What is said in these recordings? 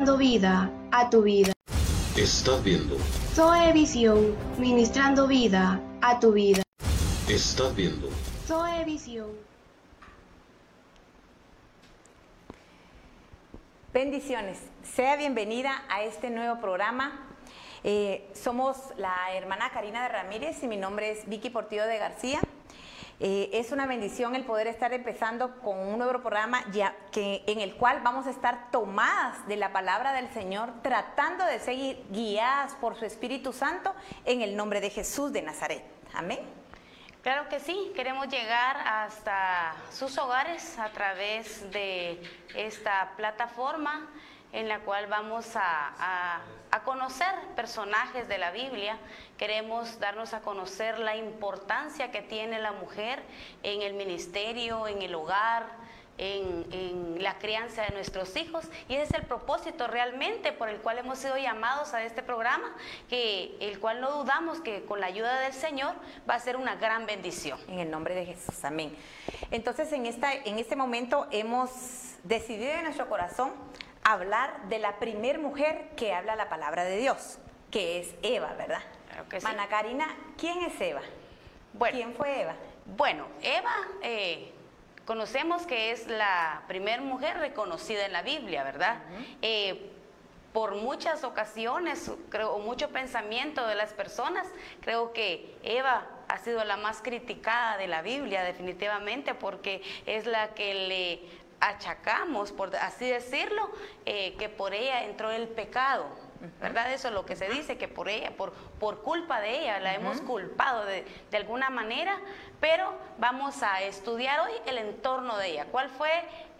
Dando vida a tu vida. Estás viendo. Zoe Visión, ministrando vida a tu vida. Estás viendo. Zoe Visión. Bendiciones. Sea bienvenida a este nuevo programa. Eh, somos la hermana Karina de Ramírez y mi nombre es Vicky Portillo de García. Eh, es una bendición el poder estar empezando con un nuevo programa que, en el cual vamos a estar tomadas de la palabra del Señor, tratando de seguir guiadas por su Espíritu Santo en el nombre de Jesús de Nazaret. Amén. Claro que sí, queremos llegar hasta sus hogares a través de esta plataforma en la cual vamos a, conocer personajes de la Biblia. Queremos darnos a conocer la importancia que tiene la mujer en el ministerio, en el hogar, en, la crianza de nuestros hijos. Y ese es el propósito realmente por el cual hemos sido llamados a este programa, que el cual no dudamos que con la ayuda del Señor va a ser una gran bendición. En el nombre de Jesús, amén. Entonces en este momento hemos decidido en nuestro corazón hablar de la primer mujer que habla la palabra de Dios, que es Eva, ¿verdad? Claro que sí. Mana Karina, ¿quién es Eva? Bueno, ¿Quién fue Eva? Bueno, Eva eh, conocemos que es la primer mujer reconocida en la Biblia, ¿verdad? eh, por muchas ocasiones, creo, mucho pensamiento de las personas, creo que Eva ha sido la más criticada de la Biblia, definitivamente, porque es la que le achacamos, por así decirlo, eh, que por ella entró el pecado. ¿Verdad? Eso es lo que se dice, que por ella, por, por culpa de ella, la hemos culpado de, de, alguna manera, pero vamos a estudiar hoy el entorno de ella. ¿Cuál fue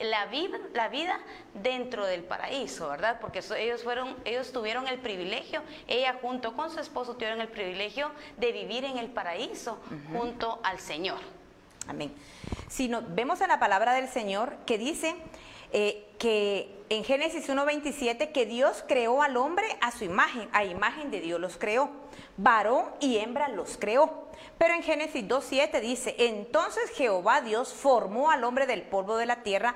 la vida, la vida dentro del paraíso, verdad? Porque ellos, fueron, ellos tuvieron el privilegio, ella junto con su esposo tuvieron el privilegio de vivir en el paraíso junto al Señor. Amén. Si no, vemos en la palabra del Señor que dice eh, que en Génesis 1.27 que Dios creó al hombre a su imagen, a imagen de Dios los creó, varón y hembra los creó. Pero en Génesis 2.7 dice, entonces Jehová Dios formó al hombre del polvo de la tierra,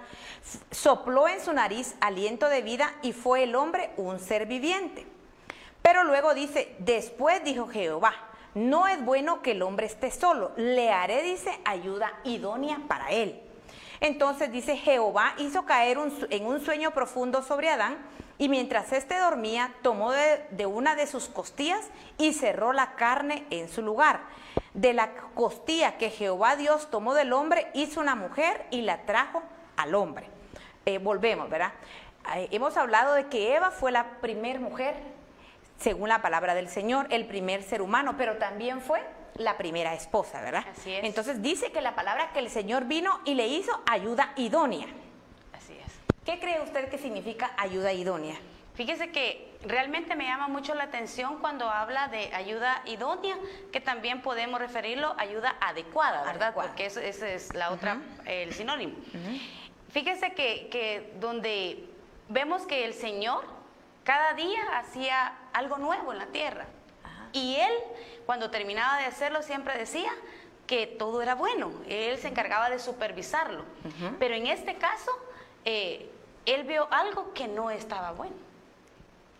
sopló en su nariz aliento de vida y fue el hombre un ser viviente. Pero luego dice, después dijo Jehová, no es bueno que el hombre esté solo, le haré, dice, ayuda idónea para él. Entonces dice, Jehová hizo caer en un sueño profundo sobre Adán y mientras éste dormía, tomó de, de, una de sus costillas y cerró la carne en su lugar. De la costilla que Jehová Dios tomó del hombre, hizo una mujer y la trajo al hombre. Eh, volvemos, ¿verdad? Eh, hemos hablado de que Eva fue la primer mujer según la palabra del Señor, el primer ser humano, pero también fue la primera esposa, ¿verdad? Así es. Entonces dice que la palabra que el Señor vino y le hizo ayuda idónea. Así es. ¿Qué cree usted que significa ayuda idónea? Fíjese que realmente me llama mucho la atención cuando habla de ayuda idónea, que también podemos referirlo a ayuda adecuada, ¿verdad? Adecuada. Porque ese eso es la otra, Uh -huh. el sinónimo. Uh -huh. Fíjese que, que donde vemos que el Señor cada día hacía algo nuevo en la tierra. Ajá. Y él, cuando terminaba de hacerlo, siempre decía que todo era bueno. Él se encargaba de supervisarlo. Uh -huh. Pero en este caso, eh, él vio algo que no estaba bueno.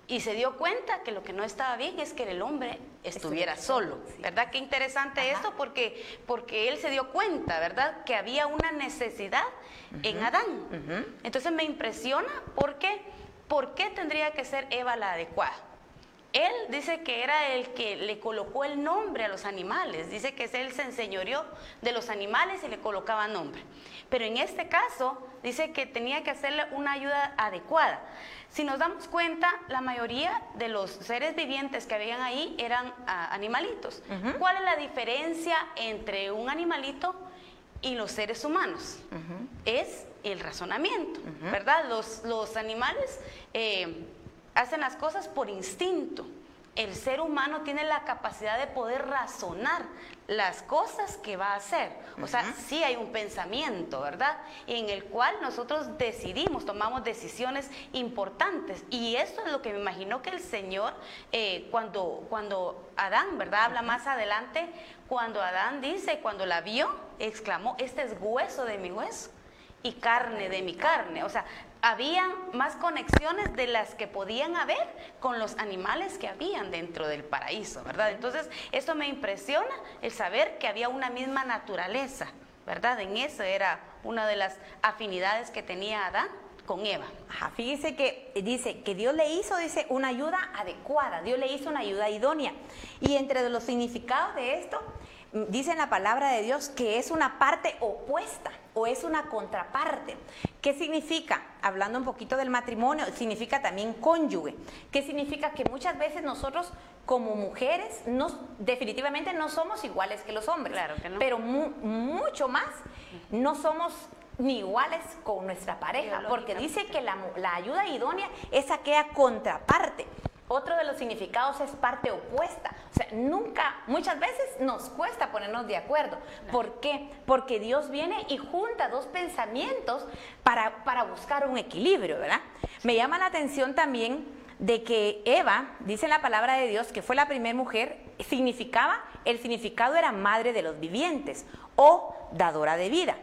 Y se dio cuenta que lo que no estaba bien es que el hombre estuviera solo. Sí. ¿Verdad? Qué interesante Ajá. esto porque, porque él se dio cuenta, ¿verdad? Que había una necesidad Uh -huh. en Adán. Uh -huh. Entonces me impresiona porque ¿por qué tendría que ser Eva la adecuada? Él dice que era el que le colocó el nombre a los animales, dice que él se enseñoreó de los animales y le colocaba nombre. Pero en este caso dice que tenía que hacerle una ayuda adecuada. Si nos damos cuenta, la mayoría de los seres vivientes que habían ahí eran uh, animalitos. Uh -huh. ¿Cuál es la diferencia entre un animalito y los seres humanos? Uh -huh. Es el razonamiento, -huh. ¿verdad? Los, los animales eh, hacen las cosas por instinto. El ser humano tiene la capacidad de poder razonar las cosas que va a hacer. O sea, sí hay un pensamiento, ¿verdad? En el cual nosotros decidimos, tomamos decisiones importantes. Y esto es lo que me imaginó que el Señor, eh, cuando, cuando Adán, ¿verdad? Habla más adelante, cuando Adán dice, cuando la vio, exclamó, este es hueso de mi hueso y carne de mi carne. O sea, había más conexiones de las que podían haber con los animales que habían dentro del paraíso, ¿verdad? Entonces, eso me impresiona el saber que había una misma naturaleza, ¿verdad? En eso era una de las afinidades que tenía Adán con Eva. Ajá, fíjese que dice que Dios le hizo, dice, una ayuda adecuada, Dios le hizo una ayuda idónea. Y entre los significados de esto, dice en la palabra de Dios que es una parte opuesta o es una contraparte. ¿Qué significa? Hablando un poquito del matrimonio, significa también cónyuge. ¿Qué significa? Que muchas veces nosotros como mujeres no, definitivamente no somos iguales que los hombres. Claro que no. Pero mu- mucho más no somos ni iguales con nuestra pareja, porque dice que la, la ayuda idónea es aquella contraparte. Otro de los significados es parte opuesta. O sea, nunca, muchas veces nos cuesta ponernos de acuerdo. ¿Por qué? Porque Dios viene y junta dos pensamientos para, para buscar un equilibrio, ¿verdad? Me llama la atención también de que Eva, dice en la palabra de Dios, que fue la primera mujer, significaba, el significado era madre de los vivientes o dadora de vida.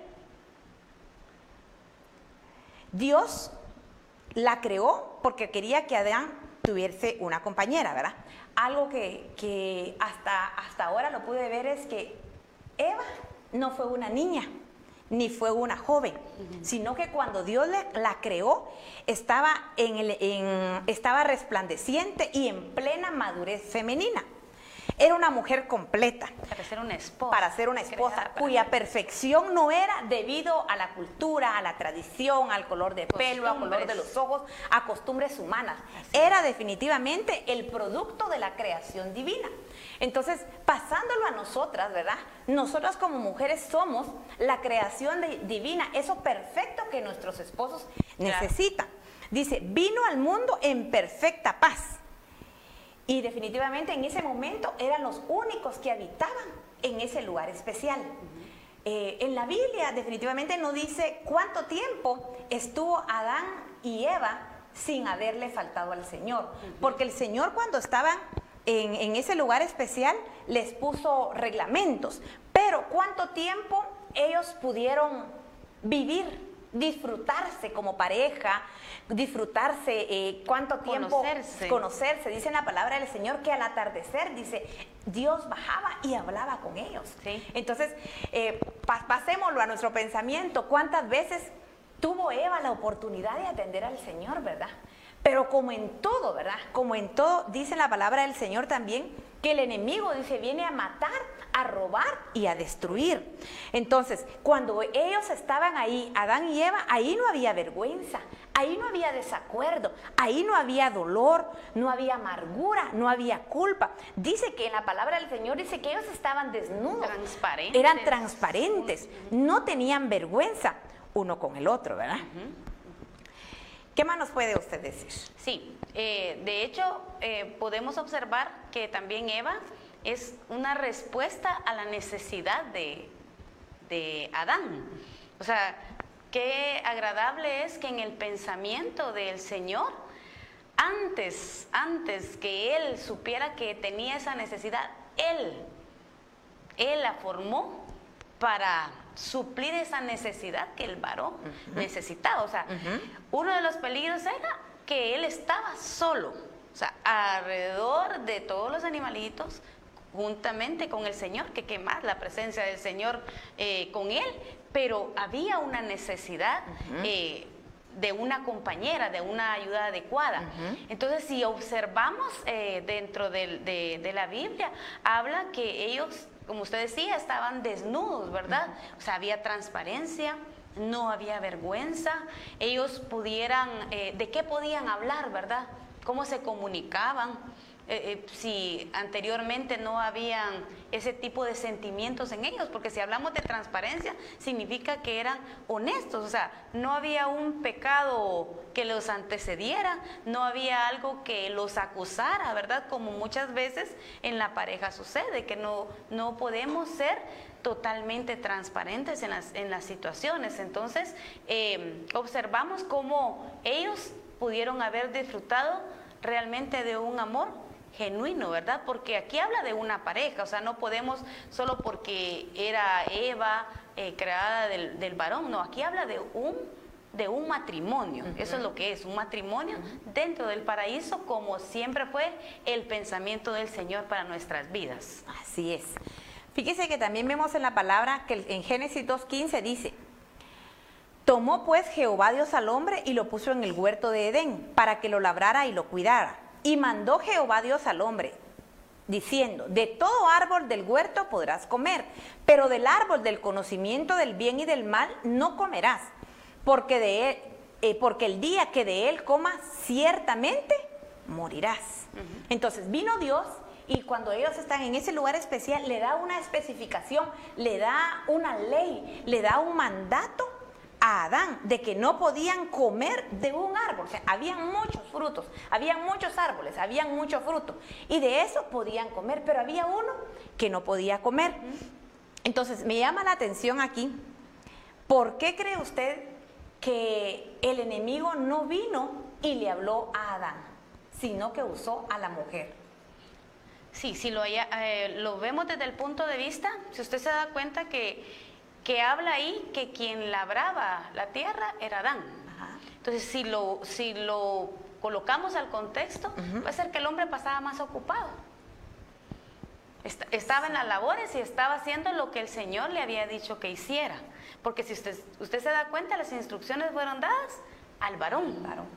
Dios la creó porque quería que Adán tuviese una compañera, ¿verdad? Algo que, que hasta, hasta ahora lo pude ver es que Eva no fue una niña, ni fue una joven, sino que cuando Dios le- la creó, estaba, en el- en- estaba resplandeciente y en plena madurez femenina. Era una mujer completa Para ser una esposa. para ser una esposa cuya perfección no era debido a la cultura, a la tradición, al color de pelo, al color de los ojos, a costumbres humanas. Era definitivamente el producto de la creación divina. Entonces, pasándolo a nosotras, ¿verdad? Nosotras como mujeres somos la creación de- divina, eso perfecto que nuestros esposos Claro. necesitan. Dice, vino al mundo en perfecta paz. Y definitivamente en ese momento eran los únicos que habitaban en ese lugar especial. Eh, en la Biblia definitivamente no dice cuánto tiempo estuvo Adán y Eva sin haberle faltado al Señor. Porque el Señor cuando estaban en, en ese lugar especial les puso reglamentos. Pero cuánto tiempo ellos pudieron vivir, disfrutarse como pareja, disfrutarse eh, cuánto tiempo Conocerse. conocerse. Dice en la palabra del Señor que al atardecer, dice, Dios bajaba y hablaba con ellos. Sí. Entonces, eh, pa- pasémoslo a nuestro pensamiento. ¿Cuántas veces tuvo Eva la oportunidad de atender al Señor, verdad? Pero como en todo, ¿verdad? Como en todo, dice la palabra del Señor también que el enemigo, dice, viene a matar, a robar y a destruir. Entonces, cuando ellos estaban ahí, Adán y Eva, ahí no había vergüenza, ahí no había desacuerdo, ahí no había dolor, no había amargura, no había culpa. Dice que en la palabra del Señor dice que ellos estaban desnudos. Transparentes. Eran transparentes, no tenían vergüenza uno con el otro, ¿verdad? ¿Qué más nos puede usted decir? Sí, eh, de hecho eh, podemos observar que también Eva es una respuesta a la necesidad de, de Adán. O sea, qué agradable es que en el pensamiento del Señor, antes, antes que él supiera que tenía esa necesidad, él, él la formó para suplir esa necesidad que el varón necesitaba. O sea, uno de los peligros era que él estaba solo, o sea, alrededor de todos los animalitos, juntamente con el Señor, que qué más la presencia del Señor eh, con él, pero había una necesidad. eh, de una compañera, de una ayuda adecuada. Entonces, si observamos eh, dentro de, de la Biblia, habla que ellos, como usted decía, estaban desnudos, ¿verdad? O sea, había transparencia, no había vergüenza, ellos pudieran, eh, ¿de qué podían hablar, verdad? ¿Cómo se comunicaban? Eh, eh, si anteriormente no habían ese tipo de sentimientos en ellos, porque si hablamos de transparencia, significa que eran honestos, o sea, no había un pecado que los antecediera, no había algo que los acusara, ¿verdad? Como muchas veces en la pareja sucede, que no, no podemos ser totalmente transparentes en las, en las situaciones. Entonces, eh, observamos cómo ellos pudieron haber disfrutado realmente de un amor genuino, ¿verdad? Porque aquí habla de una pareja, o sea, no podemos solo porque era Eva eh, creada del, del varón, no, aquí habla de un de un matrimonio. Eso es lo que es, un matrimonio dentro del paraíso, como siempre fue el pensamiento del Señor para nuestras vidas. Así es. Fíjese que también vemos en la palabra que en Génesis 2.15 dice, tomó pues Jehová Dios al hombre y lo puso en el huerto de Edén para que lo labrara y lo cuidara. Y mandó Jehová Dios al hombre, diciendo, de todo árbol del huerto podrás comer, pero del árbol del conocimiento del bien y del mal no comerás, porque, de él, eh, porque el día que de él comas ciertamente morirás. Entonces vino Dios y cuando ellos están en ese lugar especial le da una especificación, le da una ley, le da un mandato a Adán de que no podían comer de un árbol. O sea, habían muchos frutos, habían muchos árboles, habían mucho fruto. Y de eso podían comer, pero había uno que no podía comer. Entonces, me llama la atención aquí, ¿por qué cree usted que el enemigo no vino y le habló a Adán, sino que usó a la mujer? Sí, si lo, eh, lo vemos desde el punto de vista, si usted se da cuenta que que habla ahí que quien labraba la tierra era Adán. Entonces, si lo, si lo colocamos al contexto, puede ser que el hombre pasaba más ocupado. estaba en las labores y estaba haciendo lo que el Señor le había dicho que hiciera. Porque si usted, usted se da cuenta, las instrucciones fueron dadas al varón, varón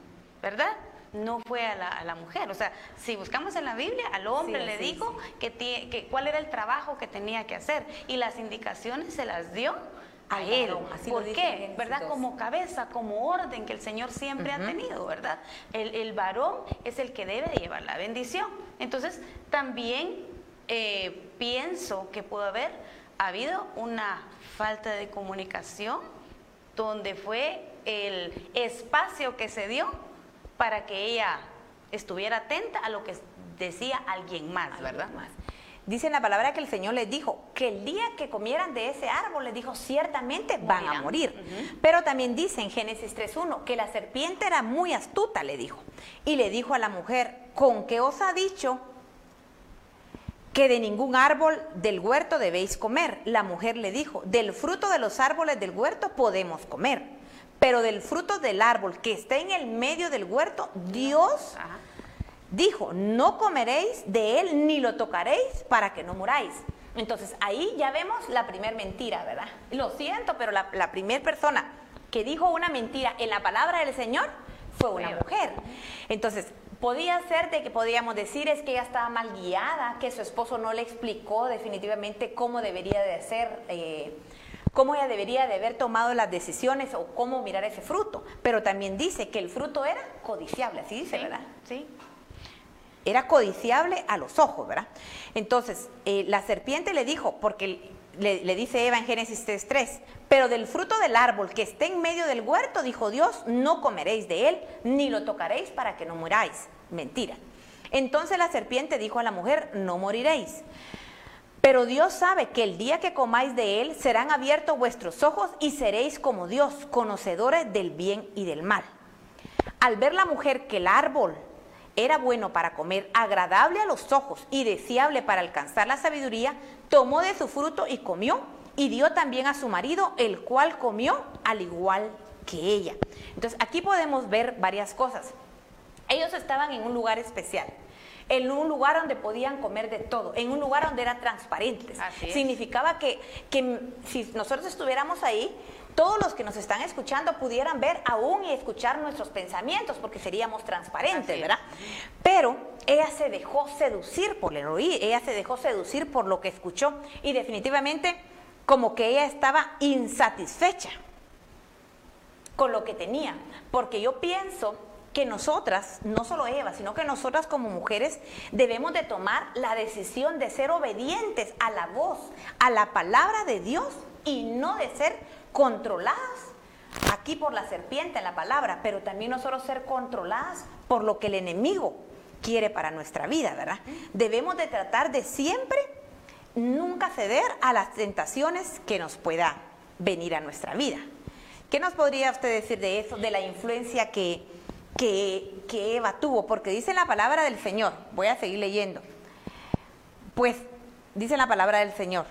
¿verdad? No fue a la, mujer. O sea, si buscamos en la Biblia, al hombre le dijo Que, que, cuál era el trabajo que tenía que hacer y las indicaciones se las dio a él. ¿Por qué? ¿Verdad? Como cabeza, como orden que el Señor siempre ha tenido, ¿verdad? El, varón es el que debe llevar la bendición. Entonces, también eh, pienso que pudo haber habido una falta de comunicación donde fue el espacio que se dio para que ella estuviera atenta a lo que decía alguien más, ¿verdad? Más. Dice en la palabra que el Señor les dijo que el día que comieran de ese árbol, les dijo, ciertamente van a morir. Pero también dice en Génesis 3.1 que la serpiente era muy astuta, le dijo. Y le dijo a la mujer, ¿con qué os ha dicho que de ningún árbol del huerto debéis comer? La mujer le dijo, del fruto de los árboles del huerto podemos comer pero del fruto del árbol que está en el medio del huerto, Dios dijo, no comeréis de él ni lo tocaréis para que no muráis. Entonces ahí ya vemos la primer mentira, ¿verdad? Lo siento, pero la, la primera persona que dijo una mentira en la palabra del Señor fue una mujer. Entonces, podía ser de que podíamos decir es que ella estaba mal guiada, que su esposo no le explicó definitivamente cómo debería de ser eh, cómo ella debería de haber tomado las decisiones o cómo mirar ese fruto. Pero también dice que el fruto era codiciable, así dice, ¿verdad? Sí. Era codiciable a los ojos, ¿verdad? Entonces, eh, la serpiente le dijo, porque le, dice Eva en Génesis 3.3, pero del fruto del árbol que esté en medio del huerto, dijo Dios, no comeréis de él, ni lo tocaréis para que no muráis. Mentira. Entonces la serpiente dijo a la mujer, no moriréis. Pero Dios sabe que el día que comáis de él serán abiertos vuestros ojos y seréis como Dios, conocedores del bien y del mal. Al ver la mujer que el árbol era bueno para comer, agradable a los ojos y deseable para alcanzar la sabiduría, tomó de su fruto y comió, y dio también a su marido, el cual comió al igual que ella. Entonces aquí podemos ver varias cosas. Ellos estaban en un lugar especial en un lugar donde podían comer de todo, en un lugar donde era transparentes. Significaba que, que si nosotros estuviéramos ahí, todos los que nos están escuchando pudieran ver aún y escuchar nuestros pensamientos, porque seríamos transparentes, ¿verdad? Pero ella se dejó seducir por el oír, ella se dejó seducir por lo que escuchó y definitivamente como que ella estaba insatisfecha con lo que tenía, porque yo pienso que nosotras, no solo Eva, sino que nosotras como mujeres debemos de tomar la decisión de ser obedientes a la voz, a la palabra de Dios y no de ser controladas aquí por la serpiente, en la palabra, pero también nosotros ser controladas por lo que el enemigo quiere para nuestra vida, ¿verdad? Debemos de tratar de siempre nunca ceder a las tentaciones que nos pueda venir a nuestra vida. ¿Qué nos podría usted decir de eso, de la influencia que que, Eva tuvo, porque dice la palabra del Señor, voy a seguir leyendo, pues dice la palabra del Señor,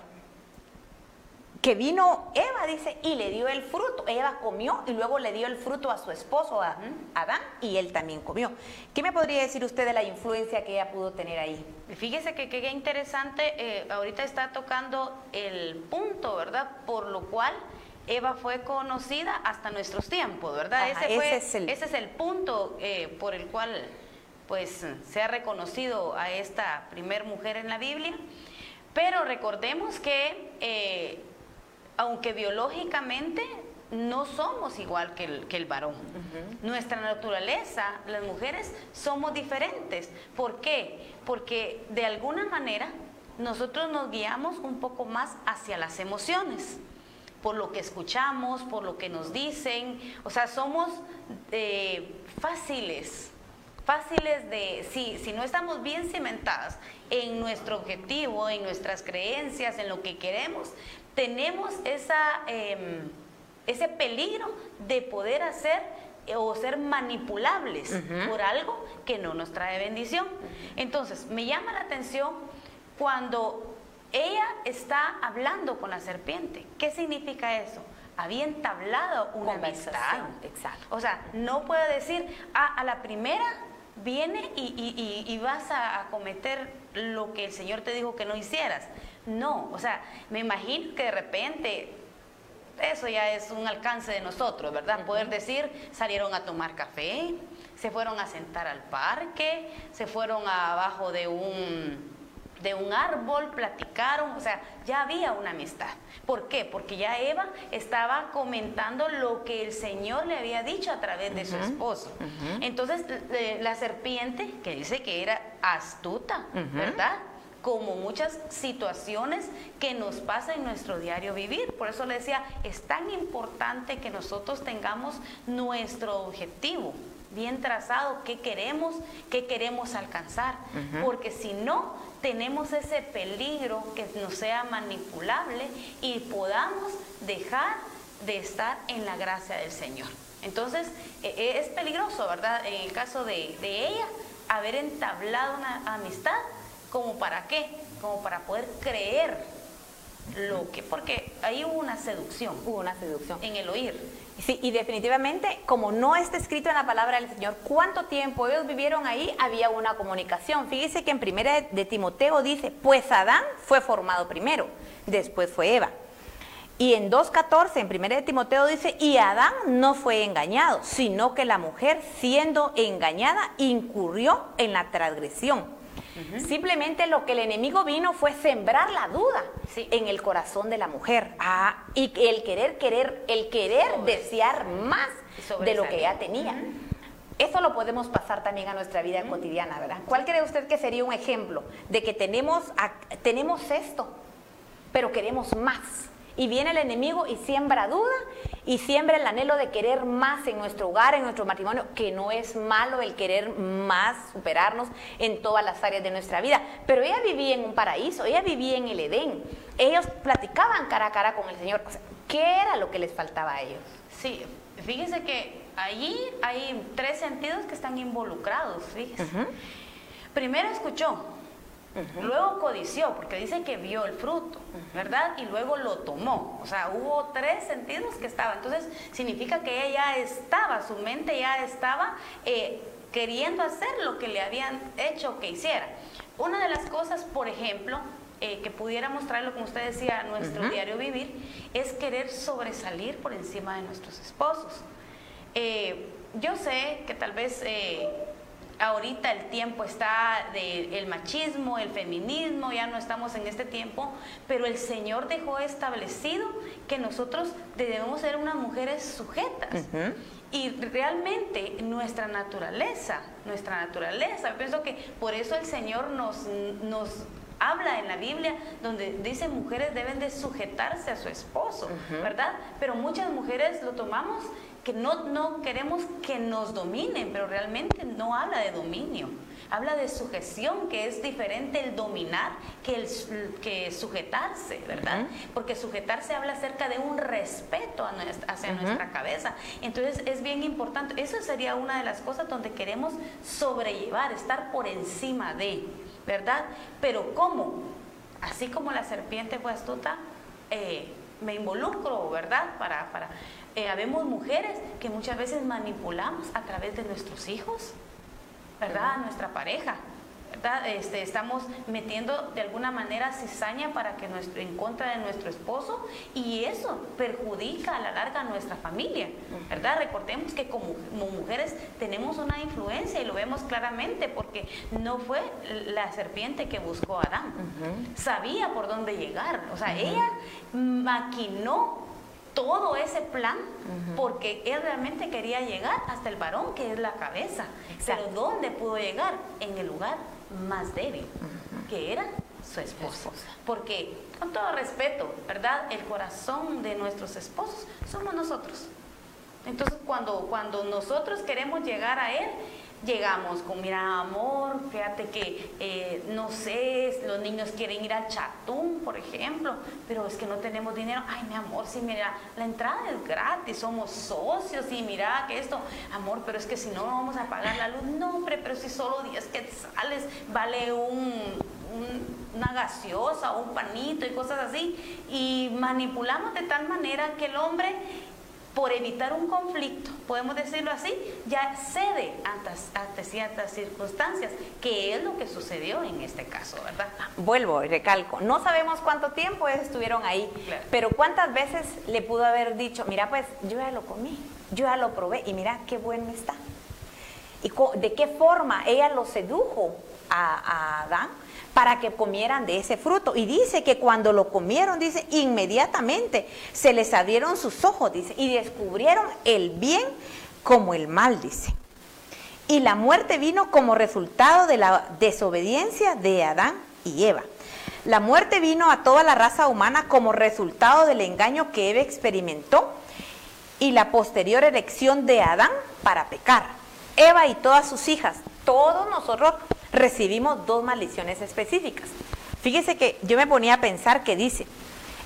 que vino Eva, dice, y le dio el fruto. Eva comió y luego le dio el fruto a su esposo, a Adán, y él también comió. ¿Qué me podría decir usted de la influencia que ella pudo tener ahí? Fíjese que qué interesante, eh, ahorita está tocando el punto, ¿verdad? Por lo cual Eva fue conocida hasta nuestros tiempos, ¿verdad? ese, fue, es el... ese, es el... punto eh, por el cual pues se ha reconocido a esta primer mujer en la Biblia. Pero recordemos que eh, aunque biológicamente no somos igual que el, que el varón. Nuestra naturaleza, las mujeres, somos diferentes. ¿Por qué? Porque de alguna manera nosotros nos guiamos un poco más hacia las emociones, por lo que escuchamos, por lo que nos dicen. O sea, somos eh, fáciles fáciles de, si, si no estamos bien cimentadas en nuestro objetivo, en nuestras creencias, en lo que queremos, tenemos esa, em, ese peligro de poder hacer eh, o ser manipulables por algo que no nos trae bendición. Entonces, me llama la atención cuando ella está hablando con la serpiente. ¿Qué significa eso? Había entablado una amistad. Exacto. O sea, no puedo decir, ah, a la primera viene y, vas a, cometer lo que el Señor te dijo que no hicieras. No, o sea, me imagino que de repente eso ya es un alcance de nosotros, ¿verdad? Poder decir, salieron a tomar café, se fueron a sentar al parque, se fueron abajo de un de un árbol, platicaron, o sea, ya había una amistad. ¿Por qué? Porque ya Eva estaba comentando lo que el Señor le había dicho a través de su esposo. Entonces, la serpiente, que dice que era astuta, ¿verdad? como muchas situaciones que nos pasa en nuestro diario vivir. Por eso le decía, es tan importante que nosotros tengamos nuestro objetivo bien trazado, qué queremos, qué queremos alcanzar, porque si no, tenemos ese peligro que nos sea manipulable y podamos dejar de estar en la gracia del Señor. Entonces, e, e, es peligroso, ¿verdad? En el caso de, ella, haber entablado una amistad, ¿como para qué? Como para poder creer lo que, porque ahí hubo una seducción. Hubo una seducción. En el oír. Y definitivamente, como no está escrito en la palabra del Señor cuánto tiempo ellos vivieron ahí, había una comunicación. Fíjese que en primera de Timoteo dice, pues Adán fue formado primero, después fue Eva. Y en 2.14, en primera de Timoteo dice, y Adán no fue engañado, sino que la mujer, siendo engañada, incurrió en la transgresión. Simplemente lo que el enemigo vino fue sembrar la duda en el corazón de la mujer. Ah, y el querer, querer, el querer desear más de lo que ella tenía. Eso lo podemos pasar también a nuestra vida cotidiana, ¿verdad? ¿Cuál cree usted que sería un ejemplo de que tenemos, tenemos esto, pero queremos más? Y viene el enemigo y siembra duda y siembra el anhelo de querer más en nuestro hogar, en nuestro matrimonio, que no es malo el querer más, superarnos en todas las áreas de nuestra vida. Pero ella vivía en un paraíso, ella vivía en el Edén. Ellos platicaban cara a cara con el Señor. ¿Qué era lo que les faltaba a ellos? Sí, fíjense que allí hay tres sentidos que están involucrados, fíjese. Primero escuchó, Luego codició, porque dice que vio el fruto, ¿verdad? Y luego lo tomó. O sea, hubo tres sentidos que estaban. Entonces, significa que ella estaba, su mente ya estaba eh, queriendo hacer lo que le habían hecho que hiciera. Una de las cosas, por ejemplo, eh, que pudiera mostrarlo, como usted decía, nuestro diario vivir, es querer sobresalir por encima de nuestros esposos. Eh, yo sé que tal vez ahorita el tiempo está del machismo, el feminismo, ya no estamos en este tiempo, pero el Señor dejó establecido que nosotros debemos ser unas mujeres sujetas. Y realmente nuestra naturaleza, nuestra naturaleza, yo pienso que por eso el Señor nos, nos habla en la Biblia donde dice mujeres deben de sujetarse a su esposo, ¿verdad? Pero muchas mujeres lo tomamos que no, no queremos que nos dominen, pero realmente no habla de dominio. Habla de sujeción, que es diferente el dominar que, el, que sujetarse, ¿verdad? Porque sujetarse habla acerca de un respeto hacia nuestra cabeza. Entonces es bien importante. Esa sería una de las cosas donde queremos sobrellevar, estar por encima de, ¿verdad? Pero ¿cómo? Así como la serpiente fue astuta, eh, me involucro, ¿verdad? Para, para, eh, habemos mujeres que muchas veces manipulamos a través de nuestros hijos, ¿verdad? A nuestra pareja. Este, estamos metiendo de alguna manera cizaña para que nuestro, en contra de nuestro esposo y eso perjudica a la larga a nuestra familia, ¿verdad? Recordemos que como, mujeres tenemos una influencia y lo vemos claramente porque no fue la serpiente que buscó a Adán, sabía por dónde llegar, o sea, ella maquinó todo ese plan porque él realmente quería llegar hasta el varón que es la cabeza. Pero ¿dónde pudo llegar? En el lugar más débil, que era su esposa. Porque, con todo respeto, ¿verdad? El corazón de nuestros esposos somos nosotros. Entonces, cuando, cuando nosotros queremos llegar a Él, llegamos con, mira, amor, fíjate que, eh, no sé, los niños quieren ir al chatún, por ejemplo, pero es que no tenemos dinero. Ay, mi amor, sí, mira, la entrada es gratis, somos socios y mira que esto, amor, pero es que si no, vamos a pagar la luz. No, hombre, pero si solo 10 quetzales vale un, una gaseosa, un panito y cosas así. Y manipulamos de tal manera que el hombre por evitar un conflicto, podemos decirlo así, ya cede ante, ciertas circunstancias, que es lo que sucedió en este caso, ¿verdad? Vuelvo y recalco, no sabemos cuánto tiempo estuvieron ahí, pero cuántas veces le pudo haber dicho, mira pues yo ya lo comí, yo ya lo probé y mira qué bueno está. ¿Y de qué forma ella lo sedujo a, a Adán? Para que comieran de ese fruto. Y dice que cuando lo comieron, dice, inmediatamente se les abrieron sus ojos, dice, y descubrieron el bien como el mal, dice. Y la muerte vino como resultado de la desobediencia de Adán y Eva. La muerte vino a toda la raza humana como resultado del engaño que Eva experimentó y la posterior elección de Adán para pecar. Eva y todas sus hijas, todos nosotros recibimos dos maldiciones específicas. Fíjese que yo me ponía a pensar que dice,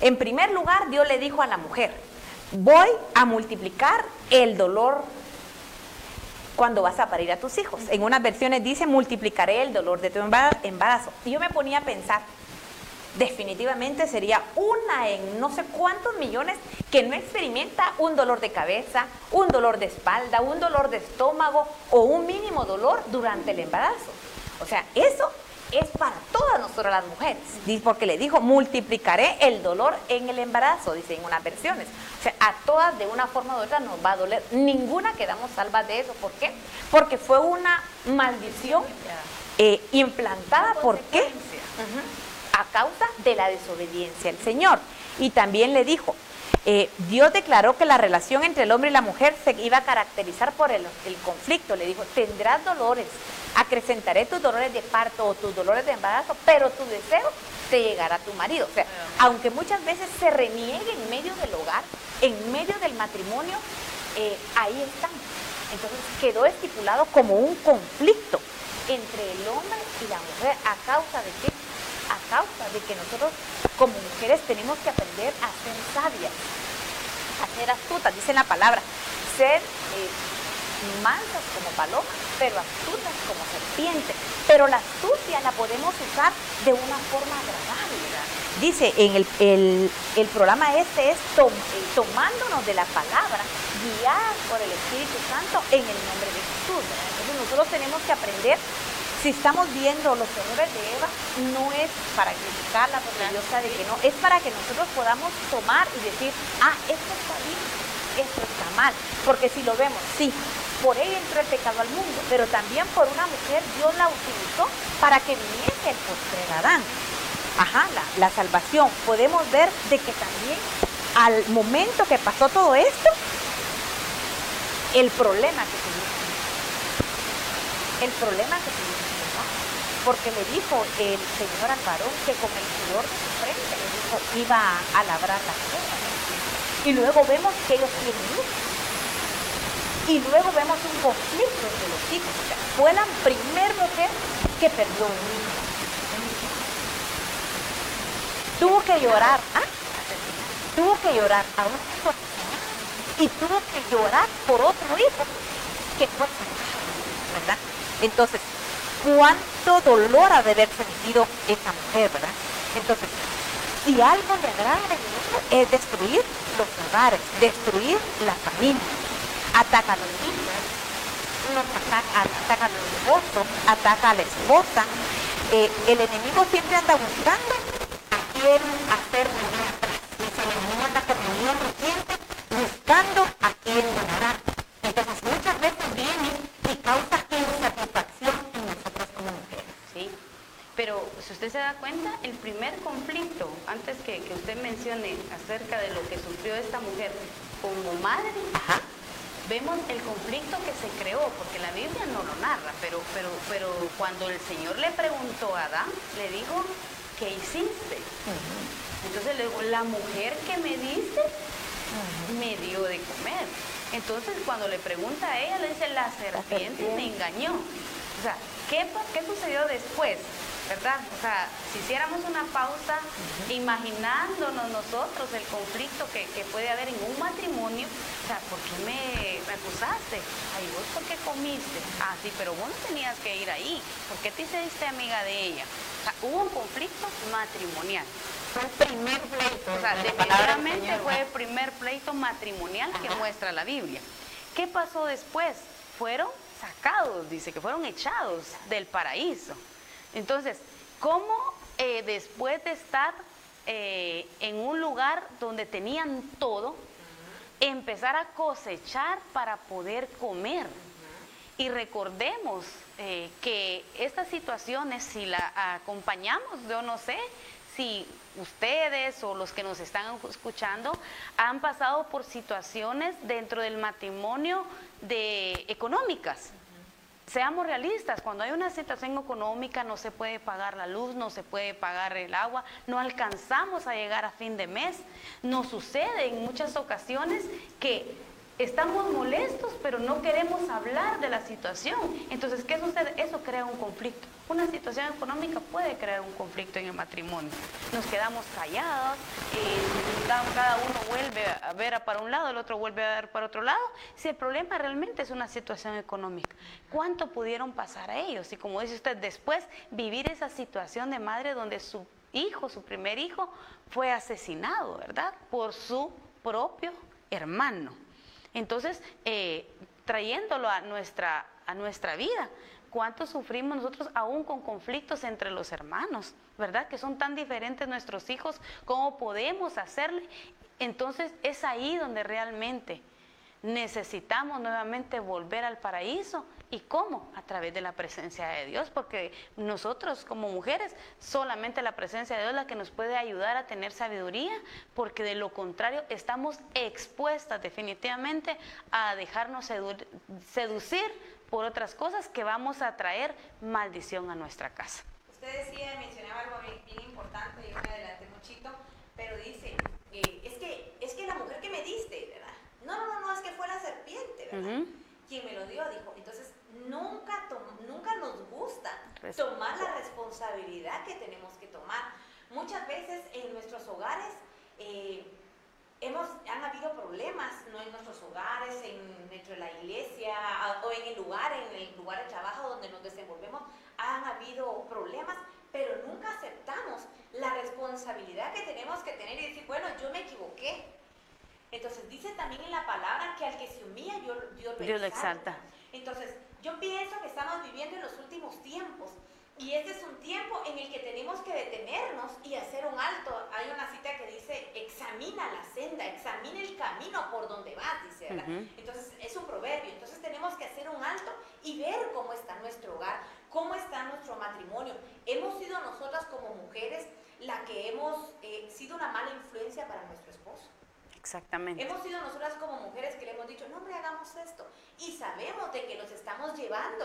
en primer lugar Dios le dijo a la mujer, voy a multiplicar el dolor cuando vas a parir a tus hijos. En unas versiones dice, multiplicaré el dolor de tu embarazo. Y yo me ponía a pensar, definitivamente sería una en no sé cuántos millones que no experimenta un dolor de cabeza, un dolor de espalda, un dolor de estómago o un mínimo dolor durante el embarazo. O sea, eso es para todas nosotras las mujeres, porque le dijo, multiplicaré el dolor en el embarazo, dice en unas versiones. O sea, a todas de una forma u otra nos va a doler. Ninguna quedamos salvas de eso. ¿Por qué? Porque fue una maldición eh, implantada, ¿por qué? A causa de la desobediencia al Señor. Y también le dijo, eh, Dios declaró que la relación entre el hombre y la mujer se iba a caracterizar por el, el conflicto. Le dijo, tendrás dolores, acrecentaré tus dolores de parto o tus dolores de embarazo, pero tu deseo te llegará a tu marido. O sea, aunque muchas veces se reniegue en medio del hogar, en medio del matrimonio, eh, ahí están. Entonces quedó estipulado como un conflicto entre el hombre y la mujer a causa de qué? A causa de que nosotros como mujeres tenemos que aprender a ser sabias, a ser astutas, dice la palabra, ser eh, mansas como palomas, pero astutas como serpientes. Pero la astucia la podemos usar de una forma agradable. Dice en el, programa este es eh, tomándonos de la palabra, guiar por el Espíritu Santo en el nombre de Jesús. Entonces nosotros tenemos que aprender si estamos viendo los errores de Eva, no es para criticarla porque Dios sabe que no, es para que nosotros podamos tomar y decir, ah, esto está bien, esto está mal. Porque si lo vemos, sí, por ella entró el pecado al mundo, pero también por una mujer Dios la utilizó para que viniese el postrer Adán. Ajá, la, salvación. Podemos ver de que también al momento que pasó todo esto, el problema que tuvimos, el problema que tuvimos, porque le dijo el Señor al que con el sudor de su frente le dijo iba a labrar la tierra. Y luego vemos que ellos tienen luz y luego vemos un conflicto entre los hijos. fue la primer mujer que perdió un hijo. Tuvo que llorar, ¿ah? Tuvo que llorar a un hijo y tuvo que llorar por otro hijo que fue ¿verdad? Entonces, ¿cuánto dolor ha de haber sentido esa mujer, verdad? Entonces, Si algo le agrada al enemigo es destruir los hogares, destruir la familia. Ataca a los niños, los ataca, a los esposos, ataca a la esposa. Eh, el enemigo siempre anda buscando a quién hacer volver atrás. Dice, el enemigo anda león rugiente buscando a quién ganará. Si usted se da cuenta, el primer conflicto, antes que, que usted mencione acerca de lo que sufrió esta mujer como madre, Ajá. vemos el conflicto que se creó, porque la Biblia no lo narra, pero, pero, pero cuando el Señor le preguntó a Adán, le dijo, ¿qué hiciste? Entonces le digo, la mujer que me diste me dio de comer. Entonces cuando le pregunta a ella, le dice, la serpiente me serpiente. engañó. O sea, ¿qué, qué sucedió después? ¿Verdad? O sea, si hiciéramos una pausa, imaginándonos nosotros el conflicto que, que puede haber en un matrimonio, o sea, ¿por qué me, me acusaste? Ay, vos por qué comiste? Ah, sí, pero vos no tenías que ir ahí. ¿Por qué te hiciste amiga de ella? O sea, hubo un conflicto matrimonial. Fue el primer pleito. O sea, definitivamente fue el primer pleito matrimonial que Ajá. muestra la Biblia. ¿Qué pasó después? Fueron sacados, dice que fueron echados del paraíso. Entonces, ¿cómo eh, después de estar eh, en un lugar donde tenían todo, empezar a cosechar para poder comer? Y recordemos eh, que estas situaciones, si la acompañamos, yo no sé si ustedes o los que nos están escuchando han pasado por situaciones dentro del matrimonio de económicas. Seamos realistas, cuando hay una situación económica no se puede pagar la luz, no se puede pagar el agua, no alcanzamos a llegar a fin de mes. Nos sucede en muchas ocasiones que estamos molestos, pero no queremos hablar de la situación. Entonces, ¿qué sucede? Eso crea un conflicto. Una situación económica puede crear un conflicto en el matrimonio. Nos quedamos callados, eh, cada uno vuelve a ver para un lado, el otro vuelve a ver para otro lado. Si el problema realmente es una situación económica, ¿cuánto pudieron pasar a ellos? Y como dice usted, después vivir esa situación de madre donde su hijo, su primer hijo, fue asesinado, ¿verdad? Por su propio hermano. Entonces, eh, trayéndolo a nuestra, a nuestra vida, ¿cuánto sufrimos nosotros aún con conflictos entre los hermanos? ¿Verdad? Que son tan diferentes nuestros hijos, ¿cómo podemos hacerle? Entonces, es ahí donde realmente necesitamos nuevamente volver al paraíso. ¿Y cómo? A través de la presencia de Dios, porque nosotros como mujeres, solamente la presencia de Dios es la que nos puede ayudar a tener sabiduría, porque de lo contrario estamos expuestas definitivamente a dejarnos sedu- seducir por otras cosas que vamos a traer maldición a nuestra casa. Usted decía, mencionaba algo bien, importante, yo me adelanté muchito, pero dice, eh, es, que, la mujer que me diste, ¿verdad? No, no, no, no, es que fue la Quien me lo dio, dijo. Entonces, nunca, nunca nos gusta tomar la responsabilidad que tenemos que tomar. Muchas veces en nuestros hogares eh, hemos, han habido problemas, no en nuestros hogares, en, dentro de la iglesia o en el lugar, en el lugar de trabajo donde nos desenvolvemos, han habido problemas, pero nunca aceptamos la responsabilidad que tenemos que tener y decir, bueno, yo me equivoqué. Entonces dice también en la palabra que al que se humilla, Dios, Dios lo Dios lo exalta. Entonces, yo pienso que estamos viviendo en los últimos tiempos y este es un tiempo en el que tenemos que detenernos y hacer un alto. Hay una cita que dice, examina la senda, examina el camino por donde vas, dice, ¿verdad? Entonces, es un proverbio. Entonces, tenemos que hacer un alto y ver cómo está nuestro hogar, cómo está nuestro matrimonio. Hemos sido nosotras como mujeres la que hemos eh, sido una mala influencia para nuestro esposo. Exactamente. Hemos sido nosotras como mujeres que le hemos dicho, no, hombre, hagamos esto. Y sabemos de que nos estamos llevando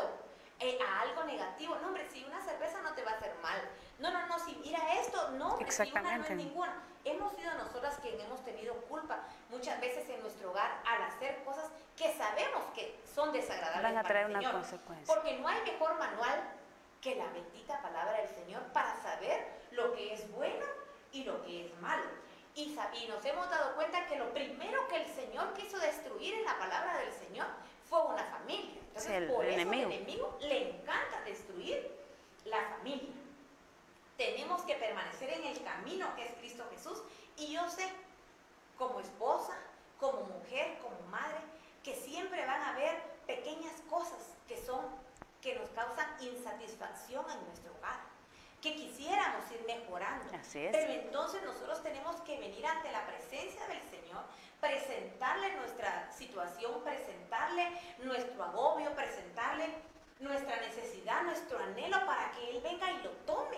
eh, a algo negativo. No, hombre, si una cerveza no te va a hacer mal. No, no, no, si mira esto, no, hombre, si una no es Exactamente. ninguna. Hemos sido nosotras quien hemos tenido culpa muchas veces en nuestro hogar al hacer cosas que sabemos que son desagradables Van a para traer el una Señor. consecuencia. Porque no hay mejor manual que la bendita palabra del Señor para saber lo que es bueno y lo que es malo. Y, y nos hemos dado cuenta que lo primero que el Señor quiso destruir en la palabra del Señor fue una familia. Entonces, el por eso el enemigo le encanta destruir la familia. Tenemos que permanecer permanecer en el camino que es Cristo Jesús. Y yo sé, como esposa, como mujer, como madre, que siempre van a haber pequeñas cosas que son, que nos causan insatisfacción en nuestro hogar, que quisiéramos ir mejorando. Así es. Pero entonces nosotros tenemos que venir ante la presencia del Señor, presentarle nuestra situación, presentarle nuestro agobio, presentarle nuestra necesidad, nuestro anhelo para que Él venga y lo tome.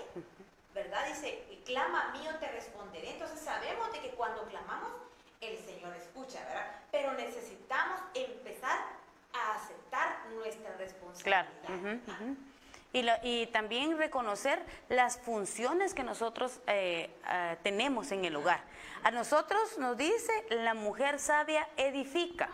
¿Verdad? Dice, clama mío, te responderé. Entonces sabemos de que cuando clamamos, el Señor escucha, ¿verdad? Pero necesitamos empezar a aceptar nuestra responsabilidad. Claro. Y, y también reconocer las funciones que nosotros eh, ah, tenemos en el hogar. A nosotros nos dice, la mujer sabia edifica.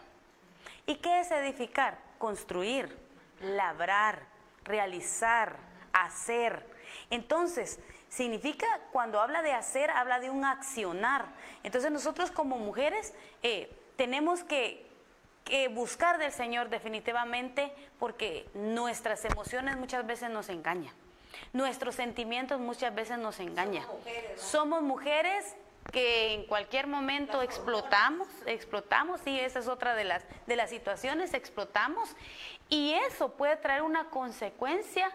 ¿Y qué es edificar? Construir, labrar, realizar, hacer. Entonces, significa, cuando habla de hacer, habla de un accionar. Entonces nosotros como mujeres eh, tenemos que, que buscar del Señor definitivamente porque nuestras emociones muchas veces nos engañan. Nuestros sentimientos muchas veces nos engañan. Somos mujeres. Somos mujeres que en cualquier momento explotamos, explotamos, y esa es otra de las, de las situaciones, explotamos, y eso puede traer una consecuencia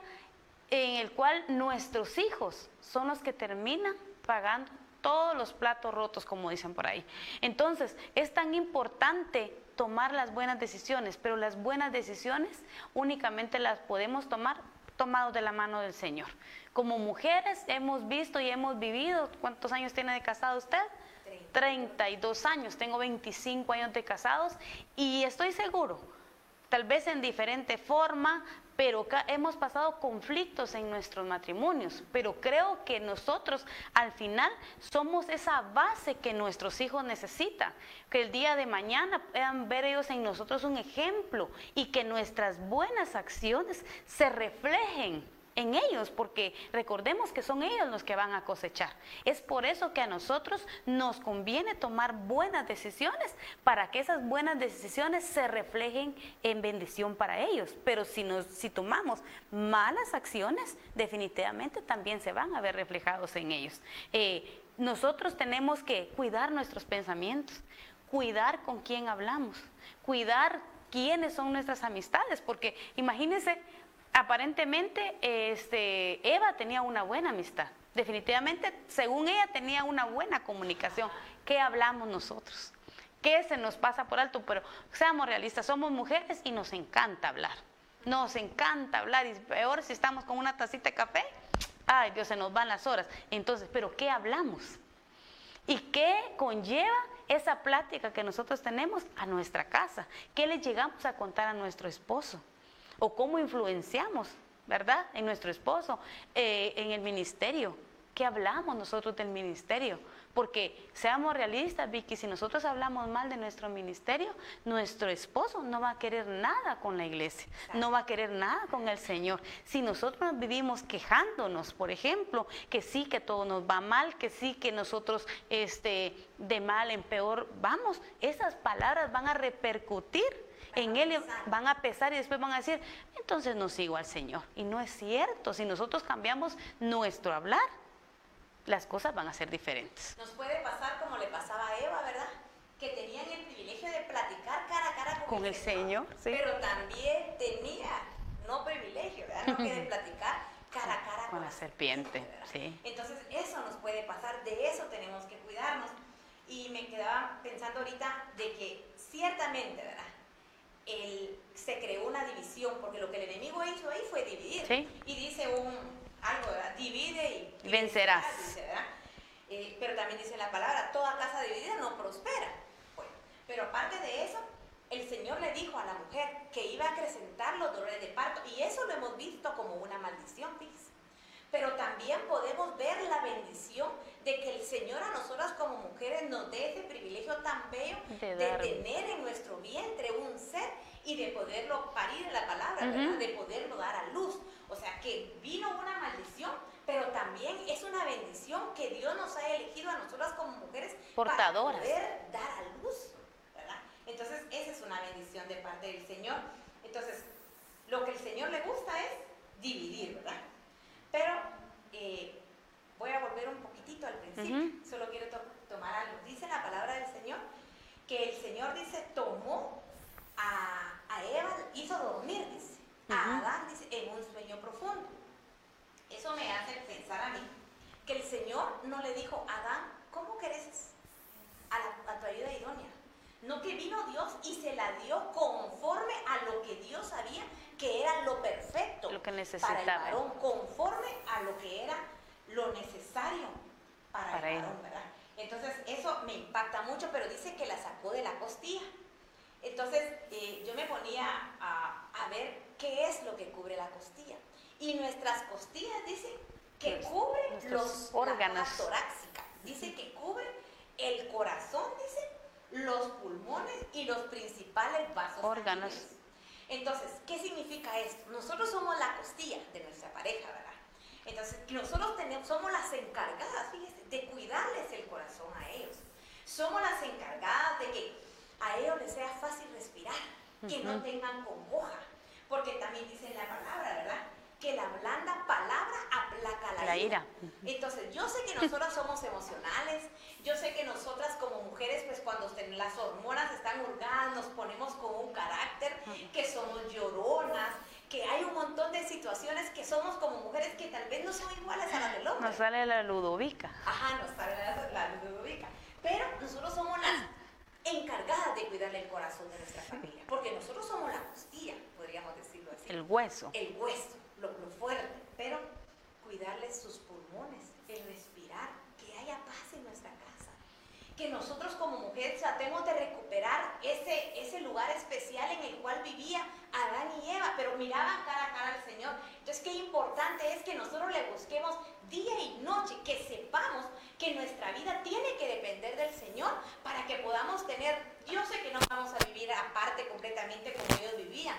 en el cual nuestros hijos son los que terminan pagando todos los platos rotos, como dicen por ahí. Entonces, es tan importante tomar las buenas decisiones, pero las buenas decisiones únicamente las podemos tomar tomados de la mano del Señor. Como mujeres hemos visto y hemos vivido, ¿cuántos años tiene de casado usted? 32 años, tengo 25 años de casados y estoy seguro, tal vez en diferente forma, pero hemos pasado conflictos en nuestros matrimonios, pero creo que nosotros al final somos esa base que nuestros hijos necesitan, que el día de mañana puedan ver ellos en nosotros un ejemplo y que nuestras buenas acciones se reflejen en ellos, porque recordemos que son ellos los que van a cosechar. Es por eso que a nosotros nos conviene tomar buenas decisiones para que esas buenas decisiones se reflejen en bendición para ellos. Pero si, nos, tomamos malas acciones, definitivamente también se van a ver reflejados en ellos. Eh, nosotros tenemos que cuidar nuestros pensamientos, cuidar con quién hablamos, cuidar quiénes son nuestras amistades, porque imagínense, aparentemente este, Eva tenía una buena amistad. Definitivamente, según ella, tenía una buena comunicación. ¿Qué hablamos nosotros? ¿Qué se nos pasa por alto? Pero seamos realistas, somos mujeres y nos encanta hablar. Nos encanta hablar y peor si estamos con una tacita de café. Ay, Dios, se nos van las horas. Entonces, ¿pero qué hablamos? ¿Y qué conlleva esa plática que nosotros tenemos a nuestra casa? ¿Qué le llegamos a contar a nuestro esposo? ¿O cómo influenciamos, verdad, en nuestro esposo, eh, en el ministerio? ¿Qué hablamos nosotros del ministerio? Porque seamos realistas, Vicky, si nosotros hablamos mal de nuestro ministerio, nuestro esposo no va a querer nada con la iglesia, no va a querer nada con el Señor. Si nosotros vivimos quejándonos, por ejemplo, que sí que todo nos va mal, que sí que nosotros este, de mal en peor vamos, esas palabras van a repercutir en él van a pesar y después van a decir, entonces no sigo al Señor. Y no es cierto, si nosotros cambiamos nuestro hablar, las cosas van a ser diferentes. Nos puede pasar como le pasaba a Eva, ¿verdad? Que tenían el privilegio de platicar cara a cara con, Con el Señor, sí. Pero también tenía, no privilegio, ¿verdad? No que de platicar cara a cara Con la serpiente, ¿verdad? sí. Entonces eso nos puede pasar, de eso tenemos que cuidarnos. Y me quedaba pensando ahorita de que ciertamente, ¿verdad? El, se creó una división, porque lo que el enemigo hizo ahí fue dividir. Sí. Y dice un algo, ¿verdad? Divide y, Vencerás. dice. Eh, pero también dice la palabra, toda casa dividida no prospera. Bueno, pero aparte de eso, el Señor le dijo a la mujer que iba a acrecentar los dolores de parto, y eso lo hemos visto como una maldición. Pero también podemos ver la bendición de que el Señor a nosotras como mujeres nos dé ese privilegio tan bello De tener en nuestro vientre un ser y de poderlo parir en la palabra, de poderlo dar a luz. O sea que vino una maldición, pero también es una bendición que Dios nos ha elegido a nosotras como mujeres Portadoras. para poder dar a luz, ¿verdad? Entonces esa es una bendición de parte del Señor. Entonces, lo que el Señor le gusta es dividir, ¿verdad? Pero eh, voy a volver un poquitito al principio, solo quiero tomar algo. Dice la palabra del Señor que el Señor dice, tomó a, a Eva, hizo dormir, dice, a Adán, dice, en un sueño profundo. Eso me hace pensar a mí que el Señor no le dijo, a Adán, ¿cómo querés a tu ayuda idónea? No que vino Dios y se la dio conforme a lo que Dios sabía que era lo perfecto Lo que para necesitaba. el varón, conforme a lo que era lo necesario para, Para el él. varón, ¿verdad? Entonces eso me impacta mucho, pero dice que la sacó de la costilla. Entonces eh, yo me ponía a, a ver qué es lo que cubre la costilla. Y nuestras costillas dice que Los- cubre los órganos. la caja torácica. Dice que cubre el corazón, dice, los pulmones y los principales vasos Órganos. sanguíneos. Entonces, ¿qué significa esto? Nosotros somos la costilla de nuestra pareja, ¿verdad? Entonces, nosotros tenemos, somos las encargadas, fíjese, de cuidarles el corazón a ellos. Somos las encargadas de que a ellos les sea fácil respirar, que no tengan congoja. Porque también dice en la palabra, ¿verdad? Que la blanda palabra aplaca la, La ira. entonces, yo sé que nosotras somos emocionales, yo sé que nosotras como mujeres, pues cuando las hormonas están hurgadas, nos ponemos con un carácter, que somos lloronas, que hay un montón de situaciones que somos como mujeres que tal vez no son iguales a las del hombre. Nos sale la ludovica. Ajá, nos sale la, la Ludovica. Pero nosotros somos las encargadas de cuidarle el corazón de nuestra familia, porque nosotros somos la costilla, podríamos decirlo así El hueso. el hueso, lo, lo fuerte, pero cuidarles sus pulmones, el respirar, que haya paz en nuestra casa. Que nosotros como mujeres tratemos de recuperar ese, ese lugar especial en el cual vivía Adán y Eva, pero miraban cara a cara al Señor. Entonces, qué importante es que nosotros le busquemos día y noche, que sepamos que nuestra vida tiene que depender del Señor para que podamos tener, yo sé que no vamos a vivir aparte completamente como ellos vivían,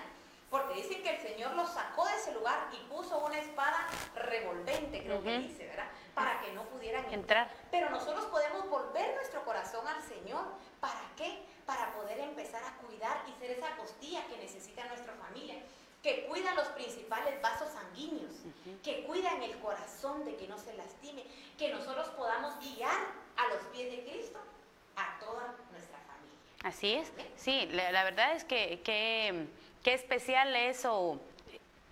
porque dicen que el Señor los sacó de ese lugar y puso una espada revolvente, creo que Ujú. dice, ¿verdad? Para que no pudieran Entrar. Pero nosotros podemos volver nuestro corazón al Señor. ¿Para qué? Para poder empezar a cuidar y ser esa costilla que necesita nuestra familia. Que cuida los principales vasos sanguíneos. Que cuida en el corazón de que no se lastime. Que nosotros podamos guiar a los pies de Cristo a toda nuestra familia. Así es. Sí, la, la verdad es que que- qué especial eso,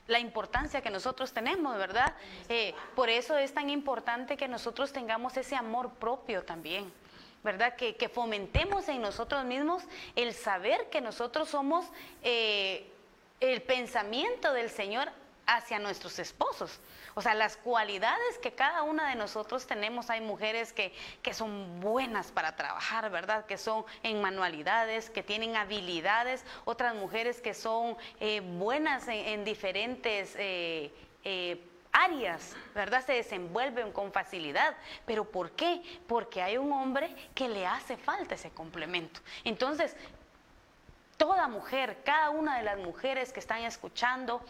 la importancia que nosotros tenemos, ¿verdad? Eh, por eso es tan importante que nosotros tengamos ese amor propio también. ¿Verdad? Que, que fomentemos en nosotros mismos el saber que nosotros somos eh, el pensamiento del Señor hacia nuestros esposos. O sea, las cualidades que cada una de nosotros tenemos, hay mujeres que, que son buenas para trabajar, ¿verdad? Que son en manualidades, que tienen habilidades, otras mujeres que son eh, buenas en, en diferentes... eh, eh, áreas, ¿verdad? Se desenvuelven con facilidad. ¿Pero por qué? Porque hay un hombre que le hace falta ese complemento. Entonces, toda mujer, cada una de las mujeres que están escuchando,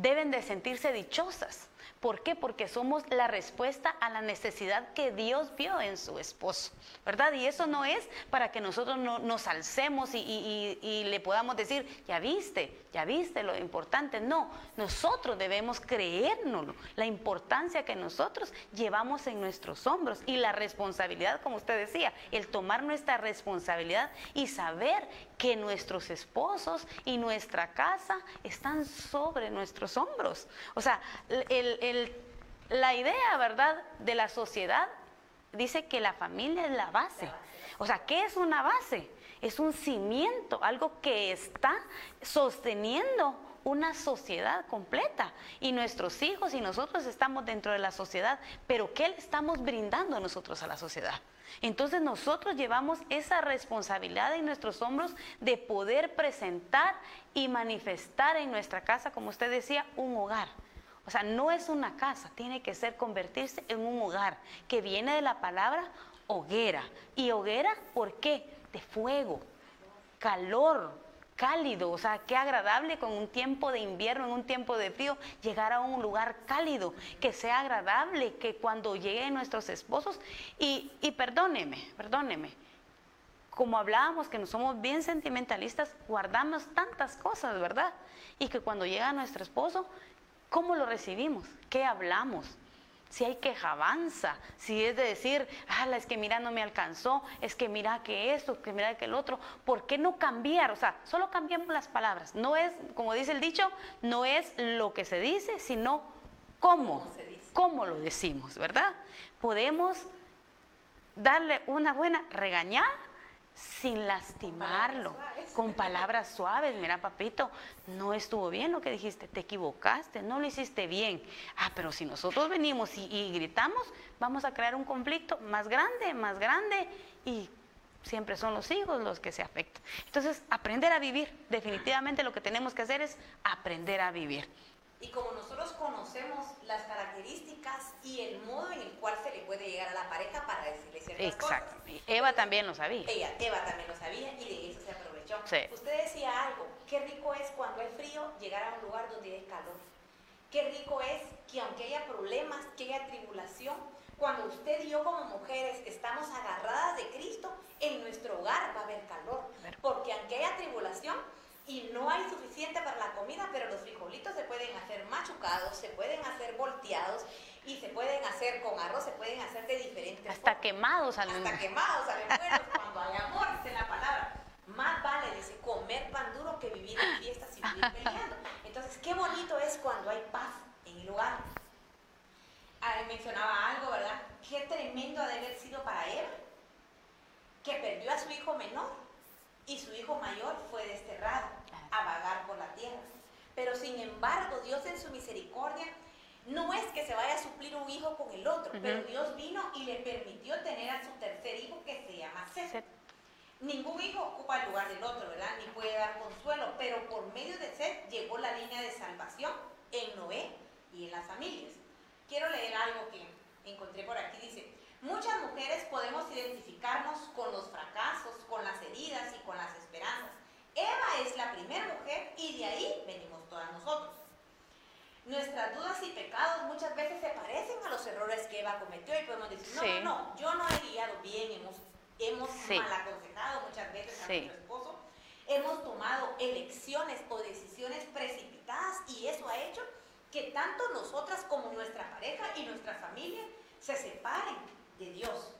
deben de sentirse dichosas. ¿Por qué? Porque somos la respuesta a la necesidad que Dios vio en su esposo, ¿verdad? Y eso no es para que nosotros no, nos alcemos y, y- le podamos decir, ya viste, ya viste lo importante. No, nosotros debemos creérnoslo, la importancia que nosotros llevamos en nuestros hombros y la responsabilidad, como usted decía, el tomar nuestra responsabilidad y saber que nuestros esposos y nuestra casa están sobre nuestros hombros. O sea, la idea, ¿verdad?, de la sociedad dice que la familia es la base. O sea, ¿qué es una base? Es un cimiento, algo que está sosteniendo una sociedad completa. Y nuestros hijos y nosotros estamos dentro de la sociedad, pero ¿qué le estamos brindando nosotros a la sociedad? Entonces nosotros llevamos esa responsabilidad en nuestros hombros de poder presentar y manifestar en nuestra casa, como usted decía, un hogar. O sea, no es una casa, tiene que ser convertirse en un hogar que viene de la palabra hoguera. ¿Y hoguera por qué? De fuego, calor, cálido, o sea, qué agradable con un tiempo de invierno, en un tiempo de frío, llegar a un lugar cálido, que sea agradable, que cuando lleguen nuestros esposos, y, y perdóneme, perdóneme, como hablábamos que no somos bien sentimentalistas, guardamos tantas cosas, ¿verdad? Y que cuando llega nuestro esposo, ¿cómo lo recibimos? ¿Qué hablamos? Si hay quejabanza, si es de decir, ah, es que mira, no me alcanzó, es que mira que esto, que mira que el otro, ¿por qué no cambiar? O sea, solo cambiamos las palabras. No es, como dice el dicho, no es lo que se dice, sino cómo, cómo lo decimos, ¿verdad? Podemos darle una buena regañada sin lastimarlo, con palabras suaves. Mira, papito, no estuvo bien lo que dijiste, te equivocaste, no lo hiciste bien. Ah, pero si nosotros venimos y, y gritamos, vamos a crear un conflicto más grande, más grande y siempre son los hijos los que se afectan. Entonces, aprender a vivir, definitivamente lo que tenemos que hacer es aprender a vivir. Y como nosotros conocemos las características y el modo en el cual se le puede llegar a la pareja para decirle ciertas Exacto. cosas. Eva también lo sabía. Ella, Eva también lo sabía y de eso se aprovechó. Sí. Usted decía algo, qué rico es cuando hay frío llegar a un lugar donde hay calor. Qué rico es que aunque haya problemas, que haya tribulación, cuando usted y yo como mujeres estamos agarradas de Cristo, en nuestro hogar va a haber calor. Porque aunque haya tribulación, y no hay suficiente para la comida, pero los frijolitos se pueden hacer machucados, se pueden hacer volteados y se pueden hacer con arroz, se pueden hacer de diferentes Hasta formas. quemados al Hasta quemados, salen buenos cuando hay amor, dice la palabra. Más vale, dice, comer pan duro que vivir en fiestas y vivir peleando. Entonces, qué bonito es cuando hay paz en el lugar. Ah, mencionaba algo, ¿verdad? Qué tremendo ha de haber sido para Eva, que perdió a su hijo menor y su hijo mayor fue desterrado a vagar por la tierra. Pero sin embargo, Dios en su misericordia no es que se vaya a suplir un hijo con el otro, pero Dios vino y le permitió tener a su tercer hijo que se llama Seth. Seth. Ningún hijo ocupa el lugar del otro, ¿verdad? Ni puede dar consuelo, pero por medio de Seth llegó la línea de salvación en Noé y en las familias. Quiero leer algo que encontré por aquí. Dice, muchas mujeres podemos identificarnos con los fracasos, con las heridas y con las esperanzas. Eva es la primera mujer y de ahí venimos todas nosotros. Nuestras dudas y pecados muchas veces se parecen a los errores que Eva cometió y podemos decir, no, Sí. no, no, yo no he guiado bien, hemos, hemos Sí. mal aconsejado muchas veces a Sí. nuestro esposo, hemos tomado elecciones o decisiones precipitadas y eso ha hecho que tanto nosotras como nuestra pareja y nuestra familia se separen de Dios.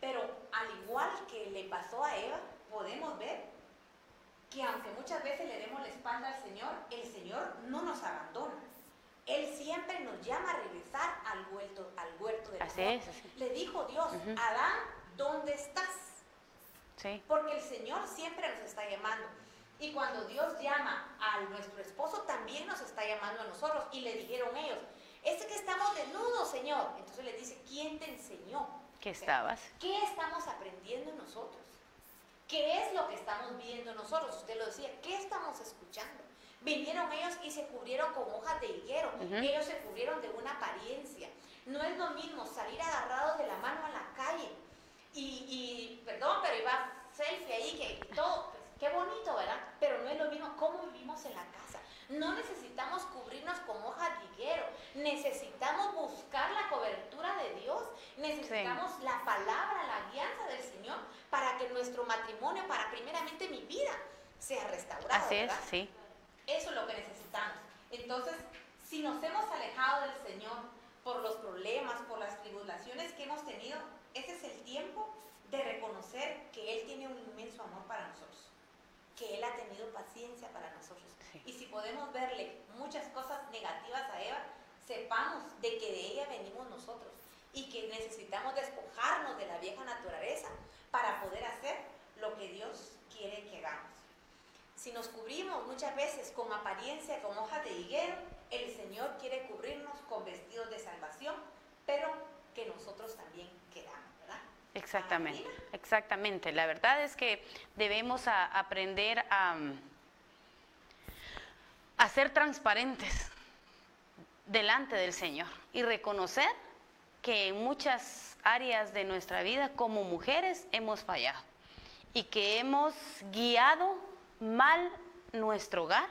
Pero al igual que le pasó a Eva, podemos ver que aunque muchas veces le demos la espalda al Señor, el Señor no nos abandona. Él siempre nos llama a regresar al huerto, al huerto del Así amor. es, así. Le dijo Dios. Adán, ¿dónde estás? Sí. Porque el Señor siempre nos está llamando. Y cuando Dios llama a nuestro esposo, también nos está llamando a nosotros. Y le dijeron ellos, es que estamos desnudos, Señor. Entonces le dice, ¿quién te enseñó? Sea, estabas. ¿Qué estamos aprendiendo nosotros? ¿Qué es lo que estamos viendo nosotros? Usted lo decía, ¿qué estamos escuchando? Vinieron ellos y se cubrieron con hojas de higuero. Ujú. Ellos se cubrieron de una apariencia. No es lo mismo salir agarrados de la mano a la calle y, y, perdón, pero iba selfie ahí, que todo, pues, qué bonito, ¿verdad? Pero no es lo mismo cómo vivimos en la casa. No necesitamos cubrirnos con hojas de higuero, necesitamos buscar la cobertura de Dios, necesitamos la palabra, la guianza del Señor para que nuestro matrimonio, para primeramente mi vida, sea restaurada. Así es, sí. Eso es lo que necesitamos. Entonces, si nos hemos alejado del Señor por los problemas, por las tribulaciones que hemos tenido, ese es el tiempo de reconocer que Él tiene un inmenso amor para nosotros, que Él ha tenido paciencia para nosotros. Sí. Y si podemos verle muchas cosas negativas a Eva, sepamos de que de ella venimos nosotros y que necesitamos despojarnos de la vieja naturaleza para poder hacer lo que Dios quiere que hagamos. Si nos cubrimos muchas veces con apariencia, con hojas de higuero, el Señor quiere cubrirnos con vestidos de salvación, pero que nosotros también queramos, ¿verdad? Exactamente, exactamente. La verdad es que debemos a- aprender a, a ser transparentes delante del Señor y reconocer que en muchas áreas de nuestra vida como mujeres hemos fallado y que hemos guiado mal nuestro hogar.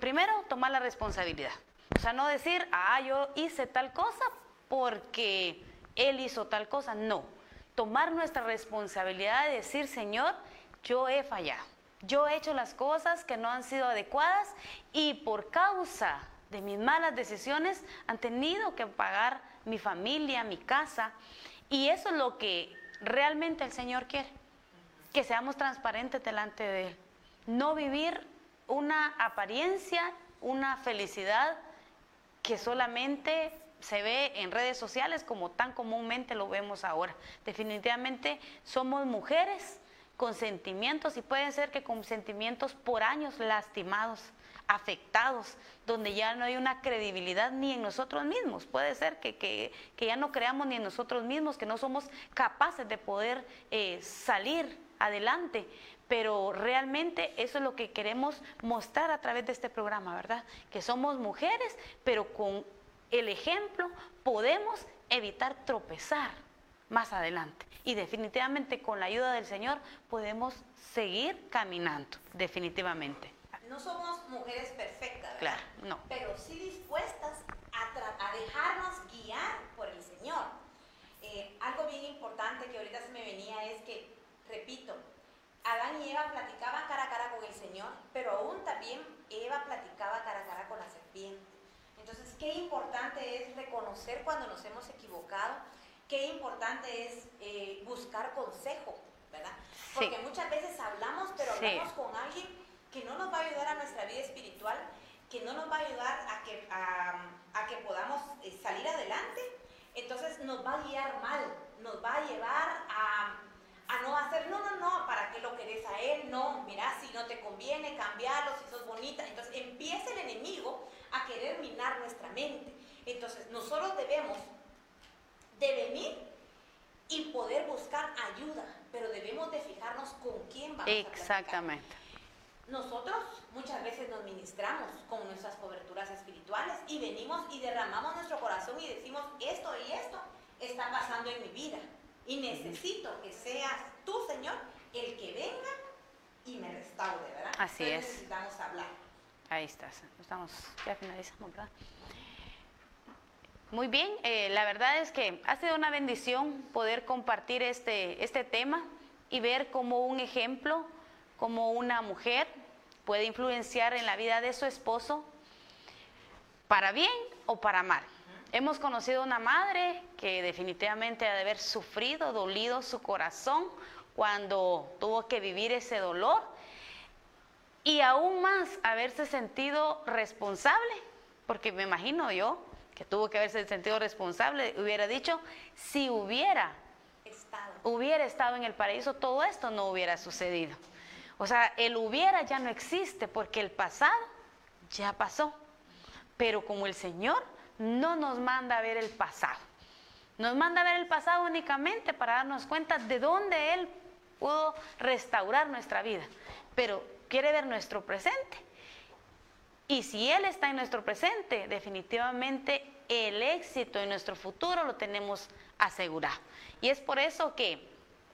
Primero, tomar la responsabilidad. O sea, no decir, ah, yo hice tal cosa porque él hizo tal cosa. No. Tomar nuestra responsabilidad de decir, Señor, yo he fallado. Yo he hecho las cosas que no han sido adecuadas y por causa de mis malas decisiones han tenido que pagar mi familia, mi casa. Y eso es lo que realmente el Señor quiere, que seamos transparentes delante de Él. No vivir una apariencia, una felicidad que solamente se ve en redes sociales como tan comúnmente lo vemos ahora. Definitivamente somos mujeres con sentimientos y pueden ser que con sentimientos por años lastimados, afectados, donde ya no hay una credibilidad ni en nosotros mismos. Puede ser que, que, ya no creamos ni en nosotros mismos, que no somos capaces de poder eh, salir adelante. Pero realmente eso es lo que queremos mostrar a través de este programa, ¿verdad? Que somos mujeres, pero con el ejemplo podemos evitar tropezar más adelante. Y definitivamente con la ayuda del Señor podemos seguir caminando, definitivamente. No somos mujeres perfectas, ¿verdad? Claro, no. Pero sí dispuestas a, a dejarnos guiar por el Señor. Eh, algo bien importante que ahorita se me venía es que, repito, Adán y Eva platicaban cara a cara con el Señor, pero aún también Eva platicaba cara a cara con la serpiente. Entonces, qué importante es reconocer cuando nos hemos equivocado, qué importante es eh, buscar consejo, ¿verdad? Porque muchas veces hablamos, pero hablamos con alguien que no nos va a ayudar a nuestra vida espiritual, que no nos va a ayudar a que, a, que podamos eh, salir adelante. Entonces nos va a guiar mal, nos va a llevar a, a no hacer, no, no, no, ¿para qué lo querés a él? No, mira, si no te conviene, cambiarlo, si sos bonita. Entonces empieza el enemigo a querer minar nuestra mente. Entonces nosotros debemos de venir y poder buscar ayuda, pero debemos de fijarnos con quién vamos Exactamente. nosotros muchas veces nos ministramos con nuestras coberturas espirituales y venimos y derramamos nuestro corazón y decimos esto y esto está pasando en mi vida y necesito que seas tú, Señor, el que venga y me restaure, ¿verdad? Así es. Necesitamos hablar. Ahí estás. Estamos, ya finalizamos, ¿verdad? Muy bien, eh, la verdad es que ha sido una bendición poder compartir este, este tema y ver cómo un ejemplo, como una mujer puede influenciar en la vida de su esposo para bien o para mal. Hemos conocido una madre que definitivamente ha de haber sufrido, dolido su corazón cuando tuvo que vivir ese dolor y aún más haberse sentido responsable, porque me imagino yo que tuvo que haberse sentido responsable, hubiera dicho, si hubiera estado. hubiera estado en el paraíso, todo esto no hubiera sucedido. O sea, el hubiera ya no existe porque el pasado ya pasó. Pero como el Señor no nos manda a ver el pasado. Nos manda a ver el pasado únicamente para darnos cuenta de dónde Él pudo restaurar nuestra vida. Pero quiere ver nuestro presente. Y si Él está en nuestro presente, definitivamente el éxito en nuestro futuro lo tenemos asegurado. Y es por eso que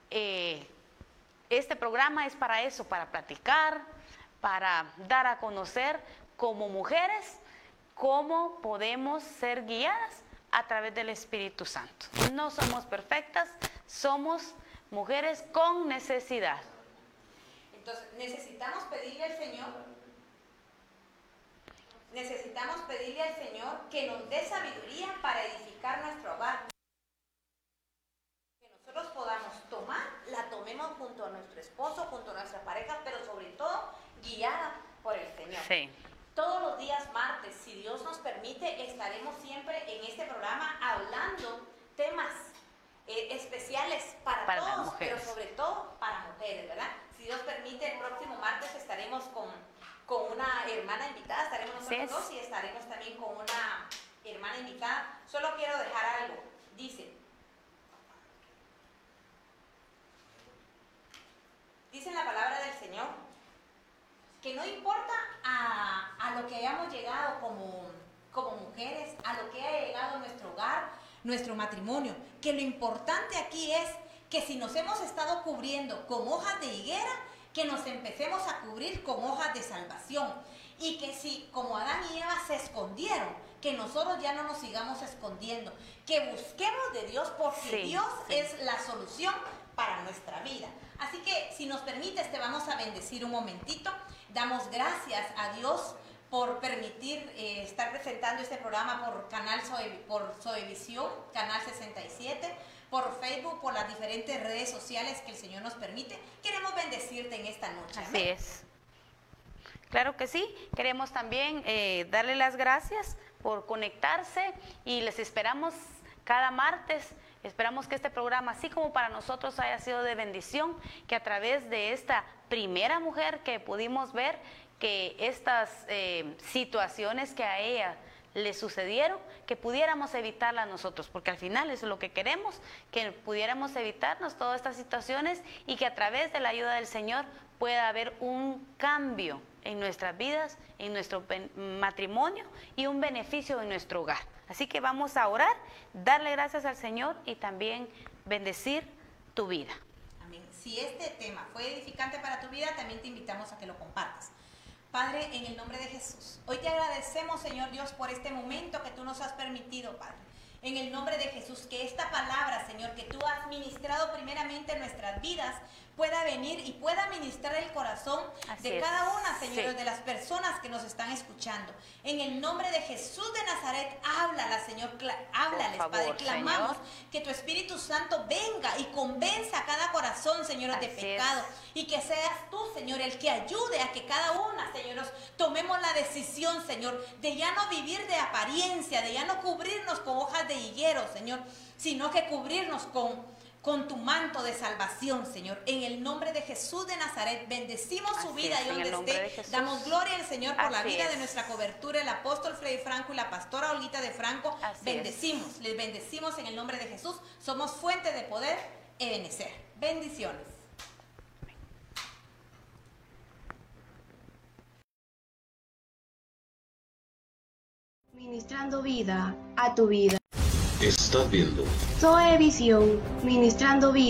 eh, este programa es para eso, para platicar, para dar a conocer como mujeres cómo podemos ser guiadas a través del Espíritu Santo. No somos perfectas, somos mujeres con necesidad. Entonces, necesitamos pedirle al Señor, necesitamos pedirle al Señor que nos dé sabiduría para edificar nuestro hogar. Que nosotros podamos tomar, la tomemos junto a nuestro esposo, junto a nuestra pareja, pero sobre todo guiada por el Señor. Sí. Todos los días martes, si Dios nos permite, estaremos siempre en este programa hablando temas eh, especiales para, todos, pero sobre todo para mujeres, ¿verdad? Si Dios permite, el próximo martes estaremos con, con una hermana invitada, estaremos nosotros dos y estaremos también con una hermana invitada. Solo quiero dejar algo. Dice, dice la palabra del Señor, que no importa a, a lo que hayamos llegado como, como mujeres, a lo que haya llegado nuestro hogar, nuestro matrimonio, que lo importante aquí es que si nos hemos estado cubriendo con hojas de higuera, que nos empecemos a cubrir con hojas de salvación. Y que si, como Adán y Eva se escondieron, que nosotros ya no nos sigamos escondiendo, que busquemos de Dios porque Dios es la solución para nuestra vida. Así que si nos permites, te vamos a bendecir un momentito. Damos gracias a Dios por permitir eh, estar presentando este programa por canal Soe- por Soevisión, canal 67, por Facebook, por las diferentes redes sociales que el Señor nos permite. Queremos bendecirte en esta noche. Así es. Claro que sí. Queremos también eh, darle las gracias por conectarse y les esperamos cada martes. Esperamos que este programa, así como para nosotros haya sido de bendición, que a través de esta primera mujer que pudimos ver, que estas eh, situaciones que a ella le sucedieron, que pudiéramos evitarlas nosotros, porque al final es lo que queremos, que pudiéramos evitarnos todas estas situaciones y que a través de la ayuda del Señor pueda haber un cambio en nuestras vidas, en nuestro matrimonio y un beneficio en nuestro hogar. Así que vamos a orar, darle gracias al Señor y también bendecir tu vida. Si este tema fue edificante para tu vida, también te invitamos a que lo compartas. Padre, en el nombre de Jesús, hoy te agradecemos, Señor Dios, por este momento que tú nos has permitido, Padre. En el nombre de Jesús, que esta palabra, Señor, que tú has ministrado primeramente en nuestras vidas, pueda venir y pueda ministrar el corazón Así de es. cada una, Señor, Sí. de las personas que nos están escuchando. En el nombre de Jesús de Nazaret, háblala, Señor, háblales, favor, Padre, clamamos Señor. que tu Espíritu Santo venga y convenza a cada corazón, Señor, de es. pecado. Y que seas tú, Señor, el que ayude a que cada una, Señor, tomemos la decisión, Señor, de ya no vivir de apariencia, de ya no cubrirnos con hojas de higuero, Señor, sino que cubrirnos con, con tu manto de salvación, Señor. En el nombre de Jesús de Nazaret, bendecimos su Así vida es, y donde esté. Damos gloria al Señor por la vida de es. nuestra cobertura, el apóstol Freddy Franco y la pastora Olguita de Franco. Así es. Bendecimos, les bendecimos en el nombre de Jesús. Somos fuente de poder y benecer. Bendiciones. Ministrando vida a tu vida. Estás viendo Zoe Visión, ministrando vida.